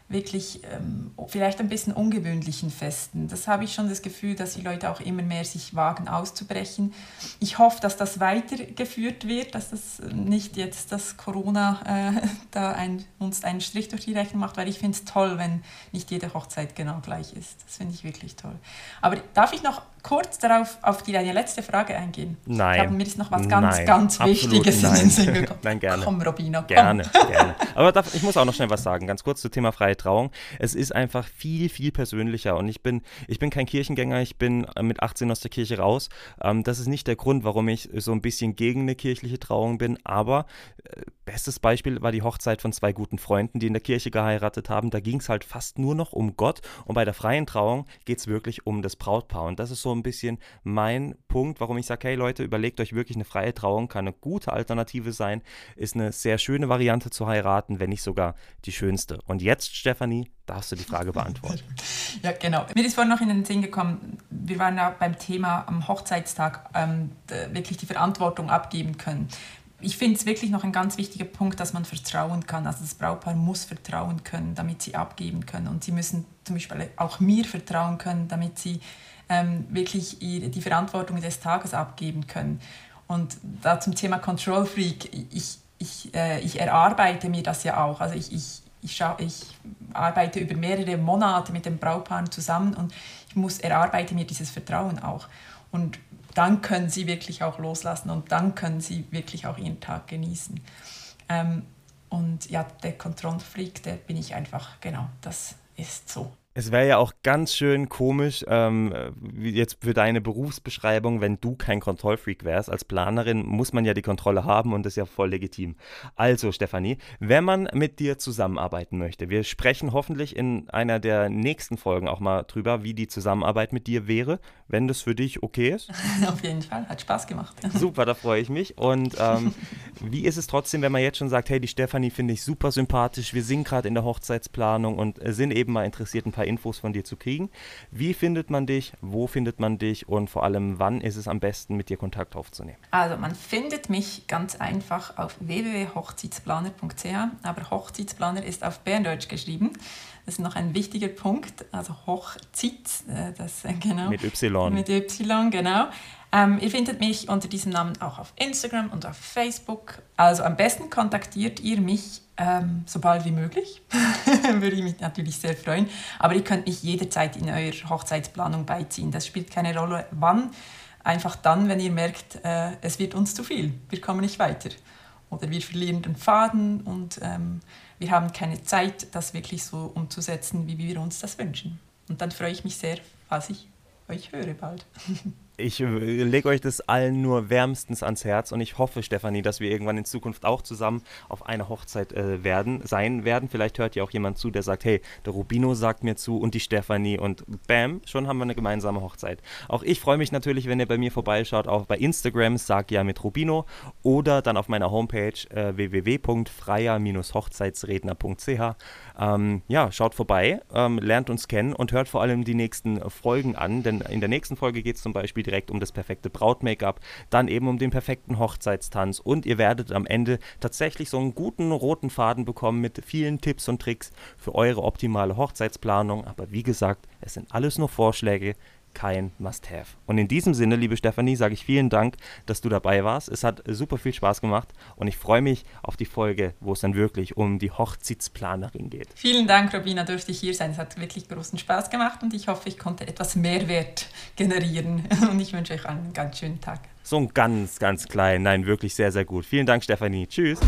wirklich ähm, vielleicht ein bisschen ungewöhnlichen Festen. Das habe ich schon das Gefühl, dass die Leute auch immer mehr sich wagen auszubrechen. Ich hoffe, dass das weitergeführt wird, dass das nicht jetzt das Corona äh, [laughs] da ein, uns einen Strich durch die Rechnung macht, weil ich finde es toll, wenn nicht jede Hochzeit genau gleich ist. Das finde ich wirklich toll. Aber darf ich noch kurz darauf auf die, deine letzte Frage eingehen? Nein. Ich glaube, mir ist noch was ganz, nein, ganz Wichtiges nein. in den Sinn gekommen. [laughs] nein, gerne. Komm, Robina, komm. Gerne, gerne. Aber darf, ich muss auch noch schnell was sagen, ganz kurz zum Thema freie Trauung. Es ist einfach viel, viel persönlicher und ich bin, ich bin kein Kirchengänger, ich bin mit 18 aus der Kirche raus. Ähm, das ist nicht der Grund, warum ich so ein bisschen gegen eine kirchliche Trauung bin, aber äh, bestes Beispiel war die Hochzeit von zwei guten Freunden, die in der Kirche geheiratet haben. Da ging es halt fast nur noch um Gott und bei der freien Trauung geht es wirklich um das Brautpaar und das ist so ein bisschen mein Punkt, warum ich sage, hey Leute, überlegt euch wirklich eine freie Trauung, kann eine gute Alternative sein, ist eine sehr schöne Variante zu heiraten, wenn nicht sogar die schönste. Und jetzt, Stefanie, darfst du die Frage beantworten. [laughs] ja, genau. Mir ist vorhin noch in den Sinn gekommen, wir waren ja beim Thema am Hochzeitstag ähm, wirklich die Verantwortung abgeben können ich finde es wirklich noch ein ganz wichtiger Punkt, dass man vertrauen kann. Also das Brautpaar muss vertrauen können, damit sie abgeben können. Und sie müssen zum Beispiel auch mir vertrauen können, damit sie ähm, wirklich ihre, die Verantwortung des Tages abgeben können. Und da zum Thema Control Freak, ich, ich ich, äh, ich erarbeite mir das ja auch. Also ich, ich, ich, ich arbeite über mehrere Monate mit dem Brautpaar zusammen und ich muss erarbeite mir dieses Vertrauen auch. Und dann können sie wirklich auch loslassen und dann können sie wirklich auch ihren Tag genießen. Ähm, und ja, der Kontrollfreak, der bin ich einfach, genau, das ist so. Es wäre ja auch ganz schön komisch, ähm, jetzt für deine Berufsbeschreibung, wenn du kein Kontrollfreak wärst. Als Planerin muss man ja die Kontrolle haben und das ist ja voll legitim. Also, Stefanie, wenn man mit dir zusammenarbeiten möchte, wir sprechen hoffentlich in einer der nächsten Folgen auch mal drüber, wie die Zusammenarbeit mit dir wäre, wenn das für dich okay ist. [laughs] Auf jeden Fall, hat Spaß gemacht. [laughs] Super, da freue ich mich. Und ähm, [laughs] wie ist es trotzdem, wenn man jetzt schon sagt, hey, die Stefanie finde ich super sympathisch, wir sind gerade in der Hochzeitsplanung und sind eben mal interessiert, ein paar Infos von dir zu kriegen. Wie findet man dich? Wo findet man dich? Und vor allem, wann ist es am besten, mit dir Kontakt aufzunehmen? Also, man findet mich ganz einfach auf www.hochzeitsplaner.ch, aber Hochzeitsplaner ist auf Berndeutsch geschrieben. Das ist noch ein wichtiger Punkt, also Hochzeit, äh, das äh, genau. Mit Y. Mit Y, genau. Ähm, ihr findet mich unter diesem Namen auch auf Instagram und auf Facebook. Also am besten kontaktiert ihr mich ähm, so bald wie möglich. [laughs] Würde ich mich natürlich sehr freuen. Aber ihr könnt mich jederzeit in eurer Hochzeitsplanung beiziehen. Das spielt keine Rolle, wann. Einfach dann, wenn ihr merkt, äh, es wird uns zu viel. Wir kommen nicht weiter. Oder wir verlieren den Faden und ähm, wir haben keine Zeit, das wirklich so umzusetzen, wie wir uns das wünschen. Und dann freue ich mich sehr, falls ich euch höre bald. [laughs] Ich äh, lege euch das allen nur wärmstens ans Herz und ich hoffe, Stefanie, dass wir irgendwann in Zukunft auch zusammen auf einer Hochzeit äh, werden, sein werden. Vielleicht hört ja auch jemand zu, der sagt, hey, der Rubino sagt mir zu und die Stefanie und bam, schon haben wir eine gemeinsame Hochzeit. Auch ich freue mich natürlich, wenn ihr bei mir vorbeischaut, auch bei Instagram, sag ja mit Rubino oder dann auf meiner Homepage äh, www.freier-hochzeitsredner.ch. Ähm, ja, schaut vorbei, ähm, lernt uns kennen und hört vor allem die nächsten Folgen an, denn in der nächsten Folge geht es zum Beispiel direkt um das perfekte Braut-Make-up, dann eben um den perfekten Hochzeitstanz und ihr werdet am Ende tatsächlich so einen guten roten Faden bekommen mit vielen Tipps und Tricks für eure optimale Hochzeitsplanung. Aber wie gesagt, es sind alles nur Vorschläge kein Must-Have. Und in diesem Sinne, liebe Stefanie, sage ich vielen Dank, dass du dabei warst. Es hat super viel Spaß gemacht und ich freue mich auf die Folge, wo es dann wirklich um die Hochzeitsplanerin geht. Vielen Dank, Robina, durfte ich hier sein. Es hat wirklich großen Spaß gemacht und ich hoffe, ich konnte etwas Mehrwert generieren. [laughs] Und ich wünsche euch einen ganz schönen Tag. So ein ganz, ganz klein, nein, wirklich sehr, sehr gut. Vielen Dank, Stefanie. Tschüss.